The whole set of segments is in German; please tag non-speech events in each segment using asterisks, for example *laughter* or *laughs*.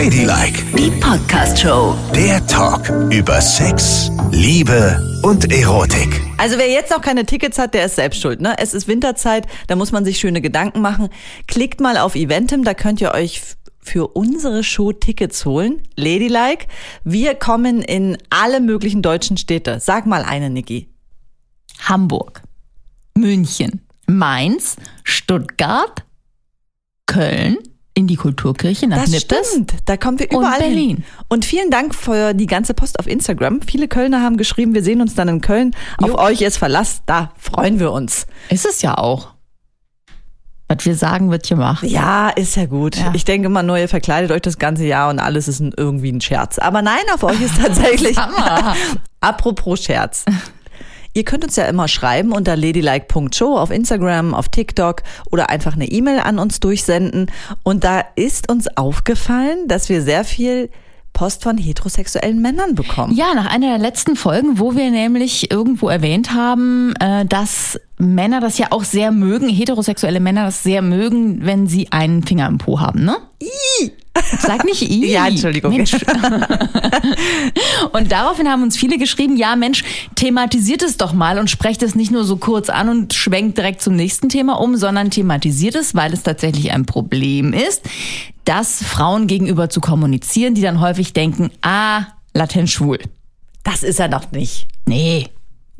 Ladylike, Die Podcast-Show. der Talk über Sex, Liebe und Erotik. Also wer jetzt noch keine Tickets hat, der ist selbst schuld. Ne? Es ist Winterzeit, da muss man sich schöne Gedanken machen. Klickt mal auf Eventim, da könnt ihr euch für unsere Show Tickets holen. Ladylike. Wir kommen in alle möglichen deutschen Städte. Sag mal eine, Niki. Hamburg, München, Mainz, Stuttgart, Köln, in die Kulturkirche nach Das Nippes. stimmt. Da kommen wir Und überall hin. Berlin. Und vielen Dank für die ganze Post auf Instagram. Viele Kölner haben geschrieben, wir sehen uns dann in Köln. Auf euch ist Verlass. Da freuen wir uns. Ist es ja auch. Was wir sagen, wird gemacht. Ja, ist ja gut. Ja. Ich denke immer nur, ihr verkleidet euch das ganze Jahr und alles ist ein, irgendwie ein Scherz. Aber nein, auf euch ist *laughs* tatsächlich. *laughs* Apropos Scherz. Ihr könnt uns ja immer schreiben unter ladylike.show auf Instagram, auf TikTok oder einfach eine E-Mail an uns durchsenden. Und da ist uns aufgefallen, dass wir sehr viel Post von heterosexuellen Männern bekommen. Ja, nach einer der letzten Folgen, wo wir nämlich irgendwo erwähnt haben, äh, dass Männer das ja auch sehr mögen, heterosexuelle Männer das sehr mögen, wenn sie einen Finger im Po haben, ne? Sag nicht I. *laughs* Ja, Entschuldigung. Mensch. *laughs* Und daraufhin haben uns viele geschrieben, ja Mensch, thematisiert es doch mal und sprecht es nicht nur so kurz an und schwenkt direkt zum nächsten Thema um, sondern thematisiert es, weil es tatsächlich ein Problem ist, das Frauen gegenüber zu kommunizieren, die dann häufig denken, ah, latent schwul. Das ist er noch nicht. Nee,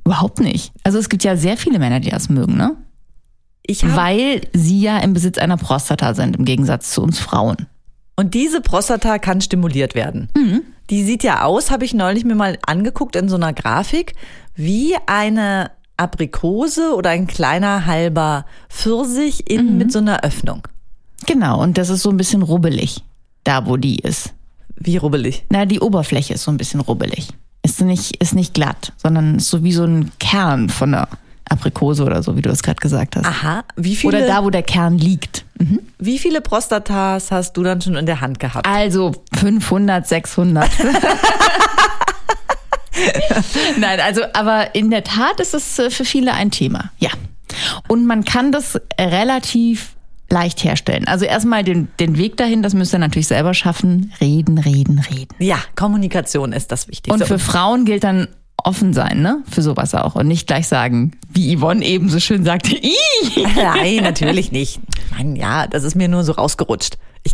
überhaupt nicht. Also es gibt ja sehr viele Männer, die das mögen, ne? Ich hab, Weil sie ja im Besitz einer Prostata sind, im Gegensatz zu uns Frauen. und diese Prostata kann stimuliert werden. Mhm. Die sieht ja aus, habe ich neulich mir mal angeguckt in so einer Grafik, wie eine Aprikose oder ein kleiner halber Pfirsich Mhm. in, mit so einer Öffnung. Genau, und das ist so ein bisschen rubbelig, da wo die ist. Wie rubbelig. Na, die Oberfläche ist so ein bisschen rubbelig. Ist nicht, ist nicht glatt, sondern ist so wie so ein Kern von einer Aprikose oder so, wie du es gerade gesagt hast. Aha. Wie viele, Oder da, wo der Kern liegt. wie viele Prostatas hast du dann schon in der Hand gehabt? Also 500, 600. *laughs* Nein, also, aber in der Tat ist es für viele ein Thema. Ja. Und man kann das relativ leicht herstellen. Also erstmal den, den Weg dahin, das müsst ihr natürlich selber schaffen. Reden, reden, reden. Ja, Kommunikation ist das Wichtigste. Und für Frauen gilt dann offen sein, ne? Für sowas auch. Und nicht gleich sagen, wie Yvonne eben so schön sagte, Ih! *laughs* Nein, natürlich nicht. Nein, ja, das ist mir nur so rausgerutscht. Ich,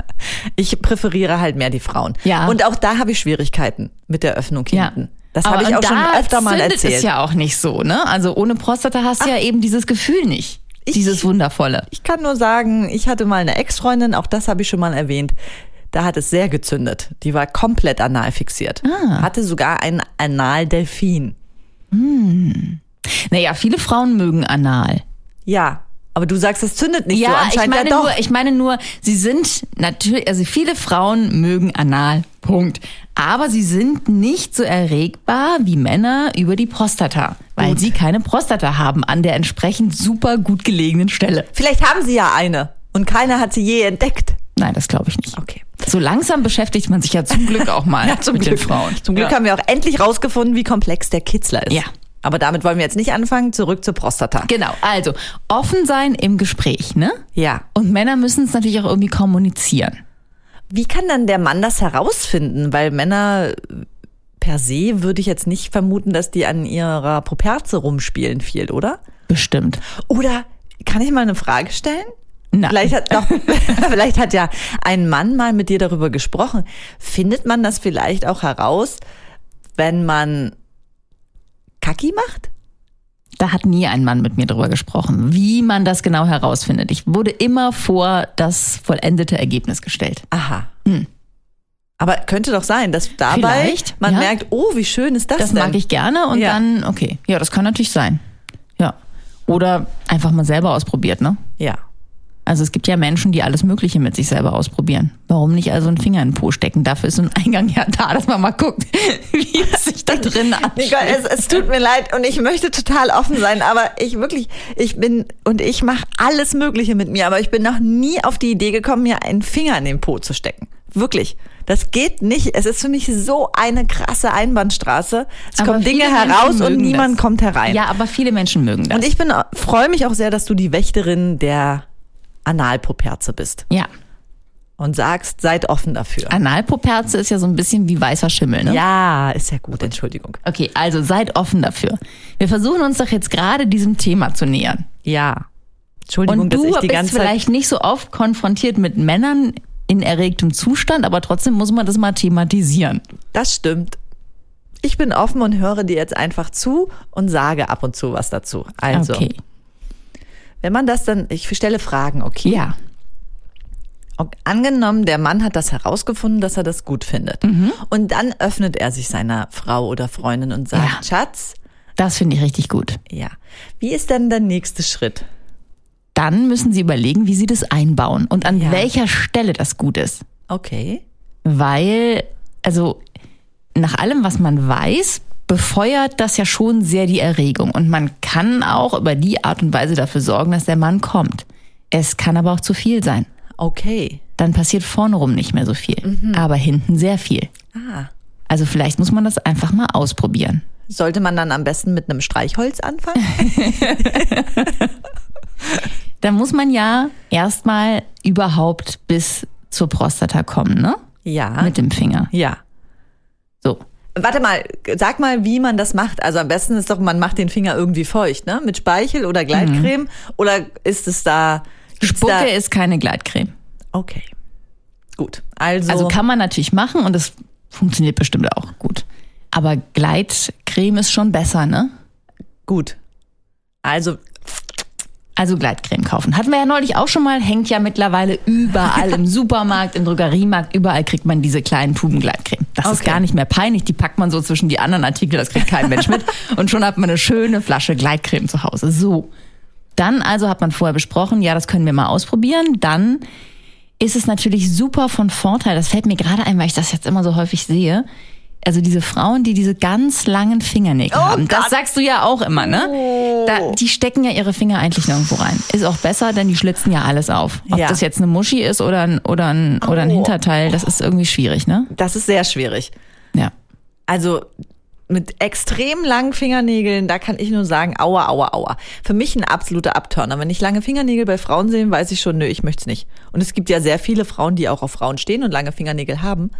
*laughs* ich präferiere halt mehr die Frauen. Ja. Und auch da habe ich Schwierigkeiten mit der Öffnung Ja. hinten. Das Aber habe ich auch schon öfter mal erzählt. es ja auch nicht so, ne? Also ohne Prostata hast du ja eben dieses Gefühl nicht. Dieses Wundervolle. Ich kann nur sagen, ich hatte mal eine Ex-Freundin, auch das habe ich schon mal erwähnt. Da hat es sehr gezündet. Die war komplett anal fixiert. Ah. Hatte sogar einen Analdelfin. Naja, viele Frauen mögen anal. Ja, aber du sagst, es zündet nicht so. Ja, ich Anscheinend meine ja doch. nur, ich meine nur, sie sind natürlich, also viele Frauen mögen anal. Punkt. Aber sie sind nicht so erregbar wie Männer über die Prostata, weil sie keine Prostata haben an der entsprechend super gut gelegenen Stelle. Vielleicht haben sie ja eine und keiner hat sie je entdeckt. Nein, das glaube ich nicht. Okay. So langsam beschäftigt man sich ja zum Glück auch *laughs* mal mit den Frauen. Zum Glück ja. haben wir auch endlich rausgefunden, wie komplex der Kitzler ist. Ja. Aber damit wollen wir jetzt nicht anfangen. Zurück zur Prostata. Genau, also offen sein im Gespräch, ne? Ja. Und Männer müssen es natürlich auch irgendwie kommunizieren. Wie kann dann der Mann das herausfinden? Weil Männer per se würde ich jetzt nicht vermuten, dass die an ihrer Properze rumspielen viel, oder? Bestimmt. Oder kann ich mal eine Frage stellen? Nein. Vielleicht hat, doch, *laughs* *laughs* vielleicht hat ja ein Mann mal mit dir darüber gesprochen. Findet man das vielleicht auch heraus, wenn man Kacki macht? Da hat nie ein Mann mit mir drüber gesprochen, wie man das genau herausfindet. Ich wurde immer vor das vollendete Ergebnis gestellt. Aha. Aber könnte doch sein, dass dabei Hm. Vielleicht, man ja. merkt, oh, wie schön ist das, Das denn? mag ich gerne und Ja. dann, okay. Ja, das kann natürlich sein. Ja. Oder einfach mal selber ausprobiert, ne? Ja. Also es gibt ja Menschen, die alles Mögliche mit sich selber ausprobieren. Warum nicht also einen Finger in den Po stecken? Dafür ist so ein Eingang ja da, dass man mal guckt, *laughs* wie es sich da drin anfühlt. Nicole, es, es tut mir leid und ich möchte total offen sein, aber ich wirklich, ich bin und ich mache alles Mögliche mit mir, aber ich bin noch nie auf die Idee gekommen, mir einen Finger in den Po zu stecken. Wirklich. Das geht nicht. Es ist für mich so eine krasse Einbahnstraße. Es Aber kommen Dinge heraus und niemand das. kommt herein. Ja, aber viele Menschen mögen das. Und ich bin freue mich auch sehr, dass du die Wächterin der Analpoperze bist. ja. und sagst, seid offen dafür. Analpoperze ist ja so ein bisschen wie weißer Schimmel, ne? Ja, ist ja gut, Entschuldigung. Okay, also seid offen dafür. Wir versuchen uns doch jetzt gerade diesem Thema zu nähern. Ja. Entschuldigung, Und dass du ich die bist ganze Zeit. vielleicht nicht so oft konfrontiert mit Männern in erregtem Zustand, aber trotzdem muss man das mal thematisieren. Das stimmt. Ich bin offen und höre dir jetzt einfach zu und sage ab und zu was dazu. Also, Okay. Wenn man das dann, ich stelle Fragen, okay? Ja. Ok, Angenommen, der Mann hat das herausgefunden, dass er das gut findet. Mhm. Und dann öffnet er sich seiner Frau oder Freundin und sagt, Ja. Schatz, Das finde ich richtig gut. ja, wie ist denn der nächste Schritt? Dann müssen Sie überlegen, wie Sie das einbauen und an Ja. welcher Stelle das gut ist. Okay. Weil, also nach allem, was man weiß, befeuert das ja schon sehr die Erregung. Und man kann auch über die Art und Weise dafür sorgen, dass der Mann kommt. Es kann aber auch zu viel sein. Okay. Dann passiert vorne rum nicht mehr so viel, aber hinten sehr viel. Ah. Also vielleicht muss man das einfach mal ausprobieren. Sollte man dann am besten mit einem Streichholz anfangen? *laughs* Da muss man ja erstmal überhaupt bis zur Prostata kommen, ne? ja. Mit dem Finger. ja. Warte mal, sag mal, wie man das macht. Also am besten ist doch, man macht den Finger irgendwie feucht, ne? Mit Speichel oder Gleitcreme. Oder ist es da. Spucke da, ist keine Gleitcreme. Okay. Gut. Also, Also kann man natürlich machen und es funktioniert bestimmt auch gut. Aber Gleitcreme ist schon besser, ne? gut. Also, Also Gleitcreme kaufen. Hatten wir ja neulich auch schon mal, hängt ja mittlerweile überall im *laughs* Supermarkt, im Drogeriemarkt, überall kriegt man diese kleinen Tuben Gleitcreme. Das ist Okay. gar nicht mehr peinlich, die packt man so zwischen die anderen Artikel, das kriegt kein Mensch mit. *laughs* Und schon hat man eine schöne Flasche Gleitcreme zu Hause. So. Dann also hat man vorher besprochen, ja, das können wir mal ausprobieren. Dann ist es natürlich super von Vorteil. Das fällt mir gerade ein, weil ich das jetzt immer so häufig sehe. Also diese Frauen, die diese ganz langen Fingernägel haben. Das Gott. sagst du ja auch immer, ne? Da, die stecken ja ihre Finger eigentlich nirgendwo rein. Ist auch besser, denn die schlitzen ja alles auf. Ob Ja. das jetzt eine Muschi ist oder ein, oder ein, oder ein Oh. Hinterteil, das ist irgendwie schwierig, ne? das ist sehr schwierig. Ja. Also mit extrem langen Fingernägeln, da kann ich nur sagen, aua, aua, aua. Für mich ein absoluter Abturner. Wenn ich lange Fingernägel bei Frauen sehe, weiß ich schon, nö, ich möchte es nicht. Und es gibt ja sehr viele Frauen, die auch auf Frauen stehen und lange Fingernägel haben.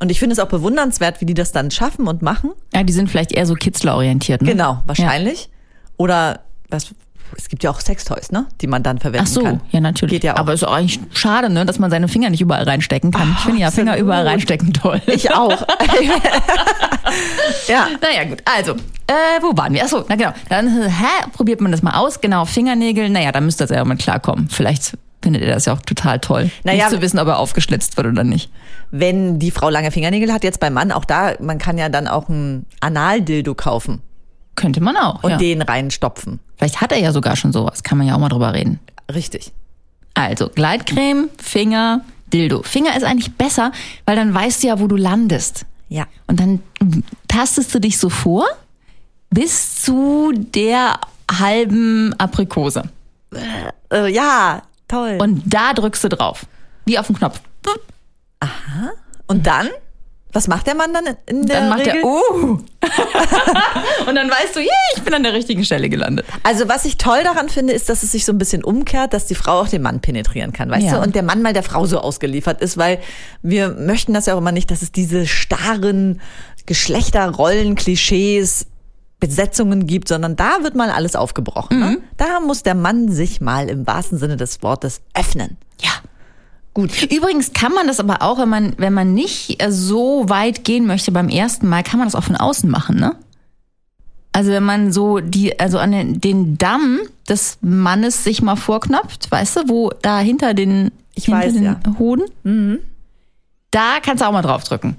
Und ich finde es auch bewundernswert, wie die das dann schaffen und machen. Ja, die sind vielleicht eher so kitzlerorientiert, ne? Genau, wahrscheinlich. Oder was, es gibt ja auch Sextoys, ne? Die man dann verwenden Ach so, kann. ja natürlich. Geht ja auch. Aber ist auch eigentlich schade, ne, dass man seine Finger nicht überall reinstecken kann. ich finde ja Finger absolut. überall reinstecken toll. Ich auch. *laughs* ja. Naja, gut. Also, äh, wo waren wir? Achso, na genau. Dann äh, hä, probiert man das mal aus. Genau, Fingernägel. Naja, da müsst ihr ja mal klarkommen. Vielleicht findet ihr das ja auch total toll. Naja, nicht zu wissen, ob er aufgeschlitzt wird oder nicht. Wenn die Frau lange Fingernägel hat, jetzt beim Mann, auch da, man kann ja dann auch ein Analdildo kaufen Könnte man auch. und ja. den reinstopfen. Vielleicht hat er ja sogar schon sowas. Kann man ja auch mal drüber reden. Richtig. Also, Gleitcreme, Finger, Dildo. Finger ist eigentlich besser, weil dann weißt du ja, wo du landest. Ja. Und dann tastest du dich so vor bis zu der halben Aprikose. Äh, ja, toll. Und, da drückst du drauf. Wie auf den Knopf. und dann? Was macht der Mann dann in der Dann macht Regel? er, uh. *laughs* Und dann weißt du, yeah, ich bin an der richtigen Stelle gelandet. Also was ich toll daran finde, ist, dass es sich so ein bisschen umkehrt, dass die Frau auch den Mann penetrieren kann, weißt Ja. du? Und der Mann mal der Frau so ausgeliefert ist, weil wir möchten das ja auch immer nicht, dass es diese starren Geschlechterrollen, Klischees, Besetzungen gibt, sondern da wird mal alles aufgebrochen. Ne? Da muss der Mann sich mal im wahrsten Sinne des Wortes öffnen. Ja. Gut. Übrigens kann man das aber auch, wenn man, wenn man nicht äh, so weit gehen möchte beim ersten Mal, kann man das auch von außen machen, ne? Also wenn man so die, also an den, den Damm des Mannes sich mal vorknöpft, weißt du, wo da hinter den, Ich hinter weiß, den ja. Hoden, da kannst du auch mal draufdrücken.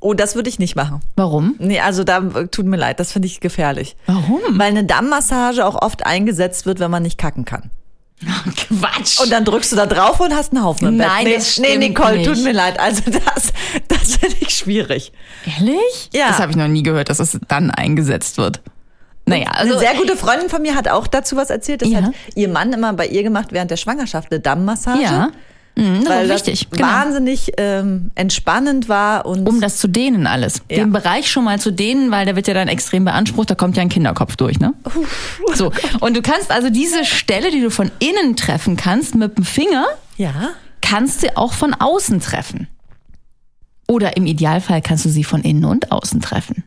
Oh, das würde ich nicht machen. Warum? Nee, also da tut mir leid, das finde ich gefährlich. Warum? Weil eine Dammmassage auch oft eingesetzt wird, wenn man nicht kacken kann. *laughs* Quatsch. Und dann drückst du da drauf und hast einen Haufen im Nein, Bett. Nee, das nee, stimmt Nicole, nicht. tut mir leid. Also das, *laughs* das finde ich schwierig. Ehrlich? Ja. Das habe ich noch nie gehört, dass es dann eingesetzt wird. Naja, also Eine sehr gute Freundin von mir hat auch dazu was erzählt. Das Ja. hat ihr Mann immer bei ihr gemacht während der Schwangerschaft eine Dammmassage. Ja, mhm, das weil ist wichtig. das Genau. wahnsinnig ähm, entspannend war und Um das zu dehnen alles. Ja. Den Bereich schon mal zu dehnen, weil der wird ja dann extrem beansprucht, da kommt ja ein Kinderkopf durch, ne? So. Und du kannst also diese Stelle, die du von innen treffen kannst, mit dem Finger, ja, kannst du auch von außen treffen. Oder im Idealfall kannst du sie von innen und außen treffen.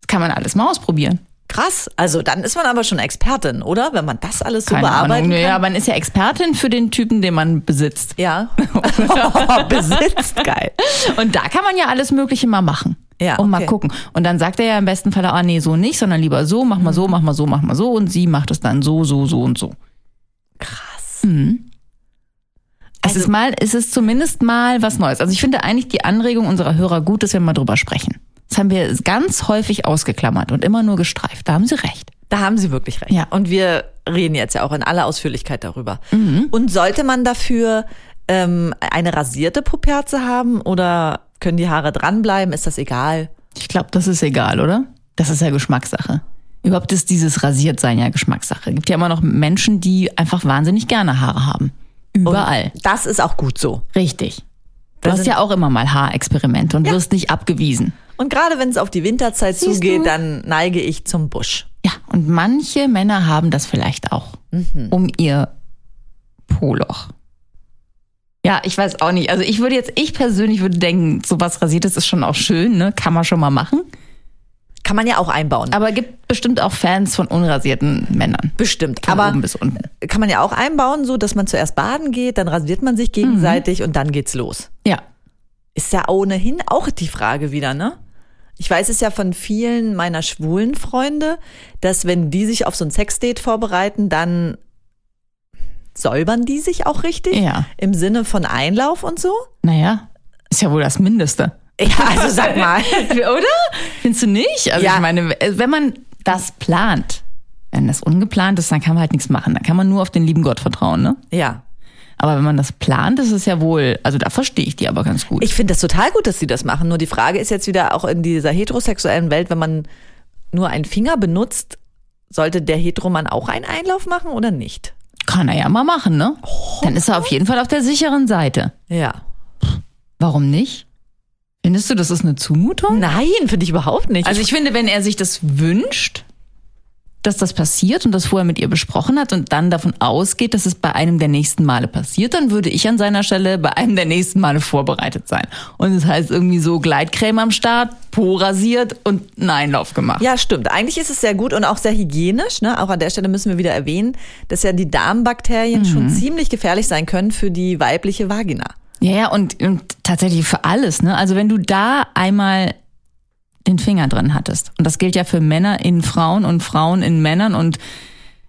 Das kann man alles mal ausprobieren. Krass. Also dann ist man aber schon Expertin, oder? Wenn man das alles so Keine bearbeiten Ahnung. kann. Ja, man ist ja Expertin für den Typen, den man besitzt. Ja. *laughs* *laughs* Besitzt, geil. Und da kann man ja alles Mögliche mal machen. Ja, Und mal okay. gucken. Und dann sagt er ja im besten Fall, ah nee, so nicht, sondern lieber so, mach mal so, Mhm. mach mal so, mach mal so. Und sie macht es dann so, so, so und so. Krass. Es Also- ist mal, es ist zumindest mal was Neues. Also ich finde eigentlich die Anregung unserer Hörer gut, dass wir mal drüber sprechen. Das haben wir ganz häufig ausgeklammert und immer nur gestreift. Da haben sie recht. Da haben Sie wirklich recht. Ja. Und wir reden jetzt ja auch in aller Ausführlichkeit darüber. Mhm. Und sollte man dafür ähm, eine rasierte Puperze haben oder können die Haare dranbleiben? Ist das egal? Ich glaube, das ist egal, oder? Das ist ja Geschmackssache. Überhaupt ist dieses Rasiertsein ja Geschmackssache. Gibt ja immer noch Menschen, die einfach wahnsinnig gerne Haare haben. Überall. Und das ist auch gut so. Richtig. Du Da hast ja auch immer mal Haarexperimente und wirst nicht abgewiesen. Und gerade wenn es auf die Winterzeit Siehst zugeht, du? dann neige ich zum Busch. Ja, und manche Männer haben das vielleicht auch. Um ihr Poloch. Ja, ich weiß auch nicht. Also ich würde jetzt, ich persönlich würde denken, sowas rasiertes ist schon auch schön, ne? Kann man schon mal machen. Kann man ja auch einbauen. Aber gibt bestimmt auch Fans von unrasierten Männern. Bestimmt. Von Aber oben bis unten. kann man ja auch einbauen, so dass man zuerst baden geht, dann rasiert man sich gegenseitig und dann geht's los. Ja. Ist ja ohnehin auch die Frage wieder, ne? Ich weiß es ja von vielen meiner schwulen Freunde, dass wenn die sich auf so ein Sexdate vorbereiten, dann säubern die sich auch richtig Ja. im Sinne von Einlauf und so. Naja, ist ja wohl das Mindeste. Ja, also sag mal. *laughs* Oder? Findest du nicht? Also Ja. ich meine, wenn man das plant, wenn das ungeplant ist, dann kann man halt nichts machen. Da kann man nur auf den lieben Gott vertrauen, ne? Ja. Aber wenn man das plant, ist es ja wohl, also da verstehe ich die aber ganz gut. Ich finde das total gut, dass sie das machen. Nur die Frage ist jetzt wieder auch in dieser heterosexuellen Welt, wenn man nur einen Finger benutzt, sollte der Heteromann auch einen Einlauf machen oder nicht? Kann er ja mal machen, ne? Dann ist er auf jeden Fall auf der sicheren Seite. Ja. Warum nicht? Findest du, das ist eine Zumutung? Nein, finde ich überhaupt nicht. Also ich finde, wenn er sich das wünscht, dass das passiert und das vorher mit ihr besprochen hat und dann davon ausgeht, dass es bei einem der nächsten Male passiert, dann würde ich an seiner Stelle bei einem der nächsten Male vorbereitet sein. Und das heißt irgendwie so Gleitcreme am Start, Po rasiert und einen Einlauf gemacht. Ja, stimmt. Eigentlich ist es sehr gut und auch sehr hygienisch. Ne? Auch an der Stelle müssen wir wieder erwähnen, dass ja die Darmbakterien schon ziemlich gefährlich sein können für die weibliche Vagina. Ja, ja, und, und tatsächlich für alles, ne? Also wenn du da einmal den Finger drin hattest, und das gilt ja für Männer in Frauen und Frauen in Männern und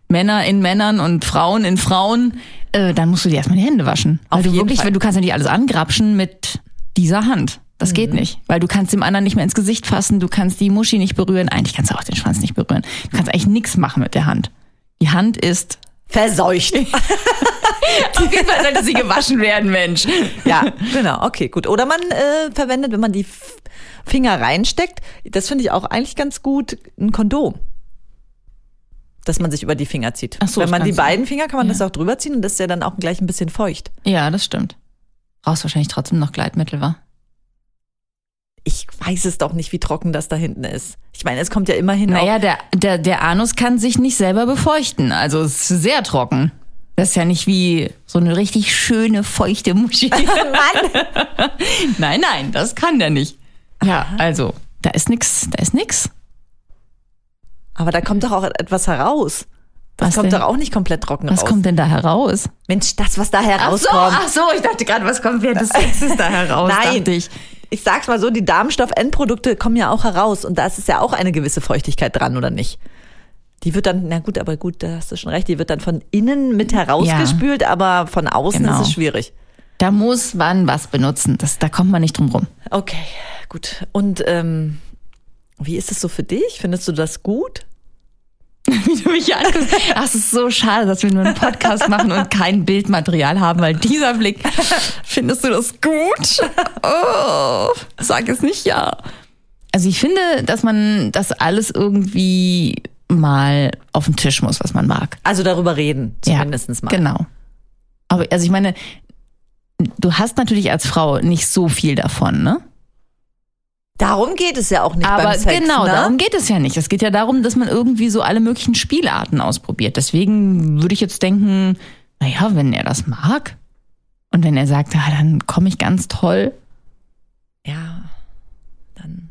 Männer in Männern und Frauen in Frauen, äh, dann musst du dir erstmal die Hände waschen. Auf jeden wirklich, Fall. weil du kannst ja nicht alles angrapschen mit dieser Hand. Das geht nicht, weil du kannst dem anderen nicht mehr ins Gesicht fassen, du kannst die Muschi nicht berühren, eigentlich kannst du auch den Schwanz nicht berühren. Du kannst eigentlich nichts machen mit der Hand. Die Hand ist Verseucht. *laughs* auf jeden Fall sollte sie gewaschen werden, Mensch. ja, genau. Okay, gut. Oder man äh, verwendet, wenn man die Finger reinsteckt, das finde ich auch eigentlich ganz gut, ein Kondom. Dass man sich über die Finger zieht. Ach so, wenn man die beiden Finger kann man Ja. das auch drüber ziehen und das ist ja dann auch gleich ein bisschen feucht. Ja, das stimmt. Brauchst wahrscheinlich trotzdem noch Gleitmittel, wa? Ich weiß es doch nicht, wie trocken das da hinten ist. Ich meine, es kommt ja immerhin Naja, der, der, der Anus kann sich nicht selber befeuchten. Also es ist sehr trocken. Das ist ja nicht wie so eine richtig schöne, feuchte Muschi. *laughs* Mann! *laughs* nein, nein, das kann der nicht. Ja, also, da ist nix, da ist nix. Aber da kommt doch auch etwas heraus. Das Was kommt denn? doch auch nicht komplett trocken Was raus. kommt denn da heraus? Mensch, das, was da Ach so, herauskommt. ach so, ich dachte gerade, was kommt während des Sexes da heraus? Nein, ich. ich sag's mal so, die Darmstoff-Endprodukte kommen ja auch heraus und da ist es ja auch eine gewisse Feuchtigkeit dran, oder nicht? Die wird dann, na gut, aber gut, da hast du schon recht, die wird dann von innen mit herausgespült, aber von außen Genau. ist es schwierig. Da muss man was benutzen. Das, da kommt man nicht drum rum. Okay, gut. Und ähm, wie ist es so für dich? Findest du das gut? *laughs* wie du mich anguckst. Ach, es ist so schade, dass wir nur einen Podcast machen und kein Bildmaterial haben, weil dieser Blick, findest du das gut? Oh, sag es nicht ja. Also ich finde, dass man das alles irgendwie mal auf den Tisch muss, was man mag. Also darüber reden, zumindest mal. Genau. Aber also ich meine, du hast natürlich als Frau nicht so viel davon, ne? Darum geht es ja auch nicht Aber beim Sex, genau, ne? darum geht es ja nicht. Es geht ja darum, dass man irgendwie so alle möglichen Spielarten ausprobiert. Deswegen würde ich jetzt denken, naja, wenn er das mag, Und wenn er sagt, ah, dann komme ich ganz toll. Ja, dann.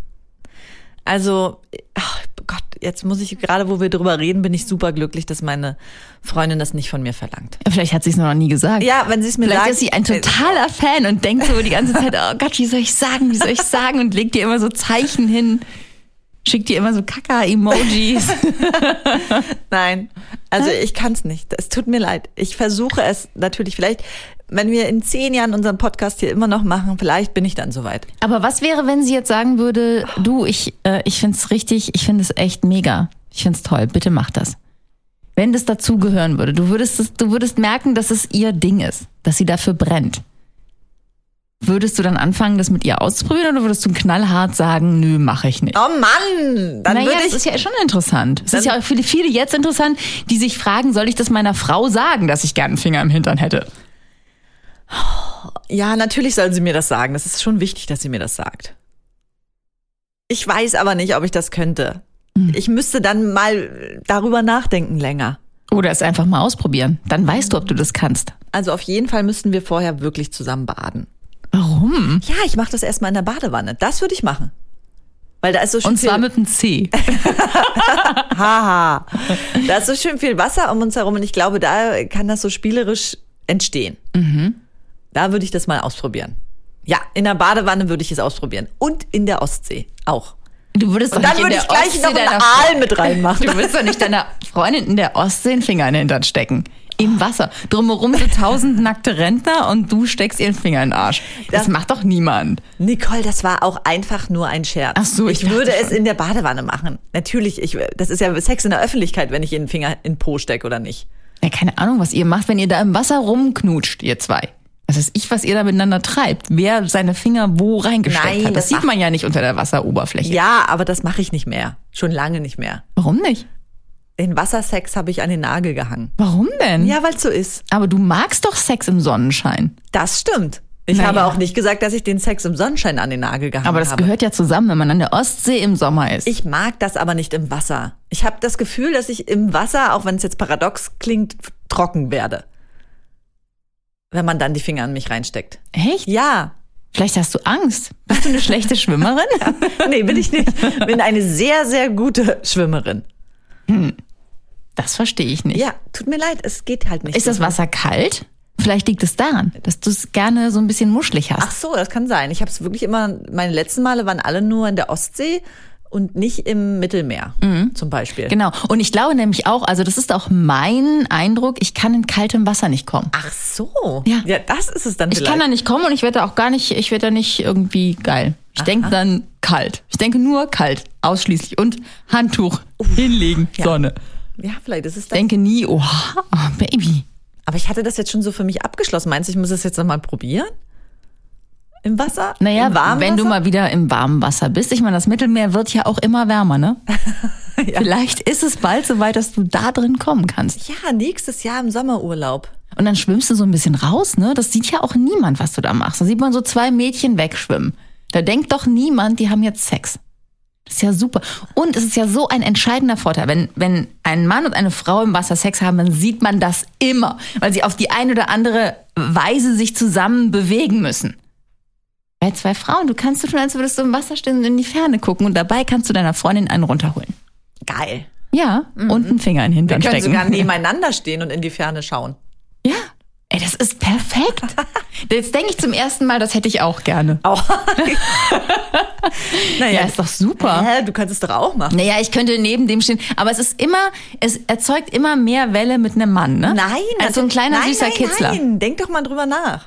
Also, ach Gott, jetzt muss ich gerade, wo wir drüber reden, bin ich super glücklich, dass meine Freundin das nicht von mir verlangt. Vielleicht hat sie es noch nie gesagt. Ja, wenn sie es mir Vielleicht sagt. ist sie ein totaler Fan und denkt so die ganze Zeit, *laughs* oh Gott, wie soll ich sagen, wie soll ich sagen? Und legt dir immer so Zeichen hin, schickt dir immer so Kaka-Emojis. *laughs* Nein, also ich kann es nicht. Es tut mir leid. Ich versuche es natürlich. Vielleicht, wenn wir in zehn Jahren unseren Podcast hier immer noch machen, vielleicht bin ich dann soweit. Aber was wäre, wenn sie jetzt sagen würde, du, ich, äh, ich finde es richtig, ich finde es echt mega. Ich finde es toll, bitte mach das. Wenn das dazugehören würde, du würdest, es, du würdest merken, dass es ihr Ding ist, dass sie dafür brennt. Würdest du dann anfangen, das mit ihr auszuprobieren oder würdest du knallhart sagen, nö, mache ich nicht? Oh Mann, dann naja, würde das ich. ist ja schon interessant. Es ist ja auch für viele jetzt interessant, die sich fragen, soll ich das meiner Frau sagen, dass ich gerne einen Finger im Hintern hätte? Ja, natürlich soll sie mir das sagen. Das ist schon wichtig, dass sie mir das sagt. Ich weiß aber nicht, ob ich das könnte. Hm. Ich müsste dann mal darüber nachdenken länger. Oder es einfach mal ausprobieren. Dann weißt du, ob du das kannst. Also auf jeden Fall müssten wir vorher wirklich zusammen baden. Warum? Ja, ich mache das erstmal in der Badewanne. Das würde ich machen. Weil da ist so schön Und zwar viel, mit einem C. *laughs* Haha. Da ist so schön viel Wasser um uns herum und ich glaube, da kann das so spielerisch entstehen. Mhm. Da würde ich das mal ausprobieren. Ja, in der Badewanne würde ich es ausprobieren. Und in der Ostsee auch. Du würdest Und doch dann würde ich gleich Ostsee noch einen Aal mit reinmachen. *laughs* Du willst doch nicht deiner Freundin in der Ostsee einen Finger in den Hintern stecken. Im Wasser. Drumherum so tausend nackte Rentner und du steckst ihren Finger in den Arsch. Das, Das- macht doch niemand. Nicole, das war auch einfach nur ein Scherz. Ach so, ich ich würde es schon. in der Badewanne machen. Natürlich, ich, das ist ja Sex in der Öffentlichkeit, wenn ich ihren Finger in den Po stecke oder nicht. Ja, keine Ahnung, was ihr macht, wenn ihr da im Wasser rumknutscht, ihr zwei. Was ist ich, was ihr da miteinander treibt? Wer seine Finger wo reingesteckt Nein, hat? Das, das sieht man ja nicht unter der Wasseroberfläche. Ja, aber das mache ich nicht mehr. Schon lange nicht mehr. Warum nicht? Den Wassersex habe ich an den Nagel gehangen. Warum denn? Ja, weil es so ist. Aber du magst doch Sex im Sonnenschein. Das stimmt. Ich Naja. habe auch nicht gesagt, dass ich den Sex im Sonnenschein an den Nagel gehangen Aber das habe. gehört ja zusammen, wenn man an der Ostsee im Sommer ist. Ich mag das aber nicht im Wasser. Ich habe das Gefühl, dass ich im Wasser, auch wenn es jetzt paradox klingt, trocken werde. Wenn man dann die Finger an mich reinsteckt. Echt? Ja. Vielleicht hast du Angst. Bist du eine schlechte Schwimmerin? *laughs* Nee, bin ich nicht. Bin eine sehr, sehr gute Schwimmerin. Das verstehe ich nicht. Ja, tut mir leid, es geht halt nicht. Ist das Wasser kalt? Vielleicht liegt es daran, dass du es gerne so ein bisschen muschelig hast. Ach so, das kann sein. Ich habe es wirklich immer, meine letzten Male waren alle nur in der Ostsee und nicht im Mittelmeer zum Beispiel. Genau. Und ich glaube nämlich auch, also das ist auch mein Eindruck, ich kann in kaltem Wasser nicht kommen. Ach so. Ja. Ja, das ist es dann Ich vielleicht. kann da nicht kommen und ich werde da auch gar nicht, ich werde da nicht irgendwie geil. Ich denke dann kalt. Ich denke nur kalt, ausschließlich. Und Handtuch hinlegen, Sonne. ja, vielleicht ist es Ich das. denke nie, oha, Baby. Aber ich hatte das jetzt schon so für mich abgeschlossen. Meinst du, ich muss es jetzt nochmal probieren? Im Wasser? Naja, Im warmen wenn du Wasser? mal wieder im warmen Wasser bist. Ich meine, das Mittelmeer wird ja auch immer wärmer, ne? *laughs* Vielleicht ist es bald so weit, dass du da drin kommen kannst. Ja, nächstes Jahr im Sommerurlaub. Und dann schwimmst du so ein bisschen raus, ne? Das sieht ja auch niemand, was du da machst. Da sieht man so zwei Mädchen wegschwimmen. Da denkt doch niemand, die haben jetzt Sex. Das ist ja super. Und es ist ja so ein entscheidender Vorteil. Wenn, wenn ein Mann und eine Frau im Wasser Sex haben, dann sieht man das immer, weil sie auf die eine oder andere Weise sich zusammen bewegen müssen. Bei zwei Frauen, du kannst du schon, als würdest du im Wasser stehen und in die Ferne gucken und dabei kannst du deiner Freundin einen runterholen. Geil. Ja, und einen Finger in den Wir Hintern können stecken. sogar *laughs* nebeneinander stehen und in die Ferne schauen. Ja. Ey, das ist perfekt. *laughs* Jetzt denke ich zum ersten Mal, das hätte ich auch gerne. Auch. *laughs* naja, Ja, ist doch super. Hä, du kannst es doch auch machen. Naja, ich könnte neben dem stehen, aber es ist immer, es erzeugt immer mehr Welle mit einem Mann, ne? Nein, Als so ein kleiner nein, süßer nein, Kitzler. Nein, denk doch mal drüber nach.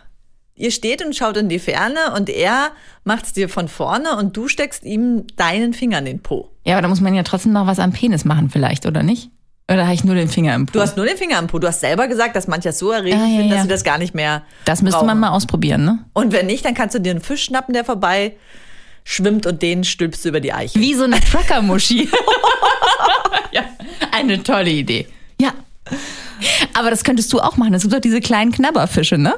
Ihr steht und schaut in die Ferne und er macht's dir von vorne und du steckst ihm deinen Finger in den Po. Ja, aber da muss man ja trotzdem noch was am Penis machen vielleicht, oder nicht? Oder habe ich nur den Finger im Po? Du hast nur den Finger im Po. Du hast selber gesagt, dass manche das so erregend Ah, ja, finden, dass ja. sie das gar nicht mehr das müsste brauchen. man mal ausprobieren, ne? Und wenn nicht, dann kannst du dir einen Fisch schnappen, der vorbei schwimmt und den stülpst du über die Eiche. Wie so eine Trucker-Muschi. *laughs* ja, eine tolle Idee. Ja. Aber das könntest du auch machen. Es gibt doch diese kleinen Knabberfische, ne?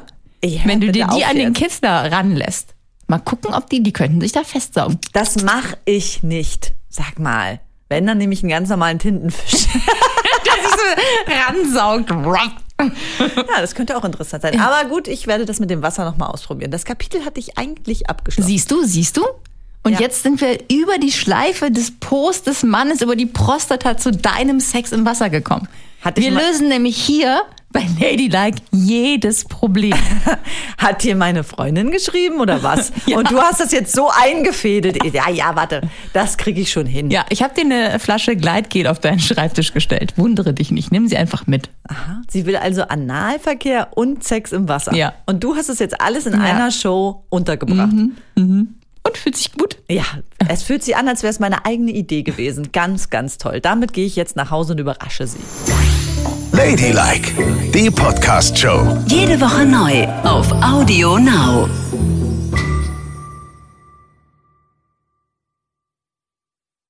Ja, Wenn du dir die an den. Kitzler ranlässt. Mal gucken, ob die, die könnten sich da festsaugen. Das mach ich nicht. Sag mal. Wenn, dann nehme ich einen ganz normalen Tintenfisch. *laughs* *laughs* Der sich so ransaugt. Ja, das könnte auch interessant sein. Aber gut, ich werde das mit dem Wasser nochmal ausprobieren. Das Kapitel hatte ich eigentlich abgeschlossen. Siehst du, siehst du? Und Ja. jetzt sind wir über die Schleife des Po's des Mannes, über die Prostata zu deinem Sex im Wasser gekommen. Hat wir lösen nämlich hier bei Ladylike jedes Problem. *laughs* Hat dir meine Freundin geschrieben oder was? *laughs* Und du hast das jetzt so eingefädelt. Ja, ja, warte, das kriege ich schon hin. ja, ich habe dir eine Flasche Gleitgel auf deinen Schreibtisch gestellt. Wundere dich nicht, nimm sie einfach mit. Aha. Sie will also Analverkehr und Sex im Wasser. Ja. Und du hast es jetzt alles in einer Show untergebracht. Und fühlt sich gut? Ja, es fühlt sich an, als wäre es meine eigene Idee gewesen. Ganz, ganz toll. Damit gehe ich jetzt nach Hause und überrasche sie. Ladylike, die Podcast-Show. Jede Woche neu auf Audio Now.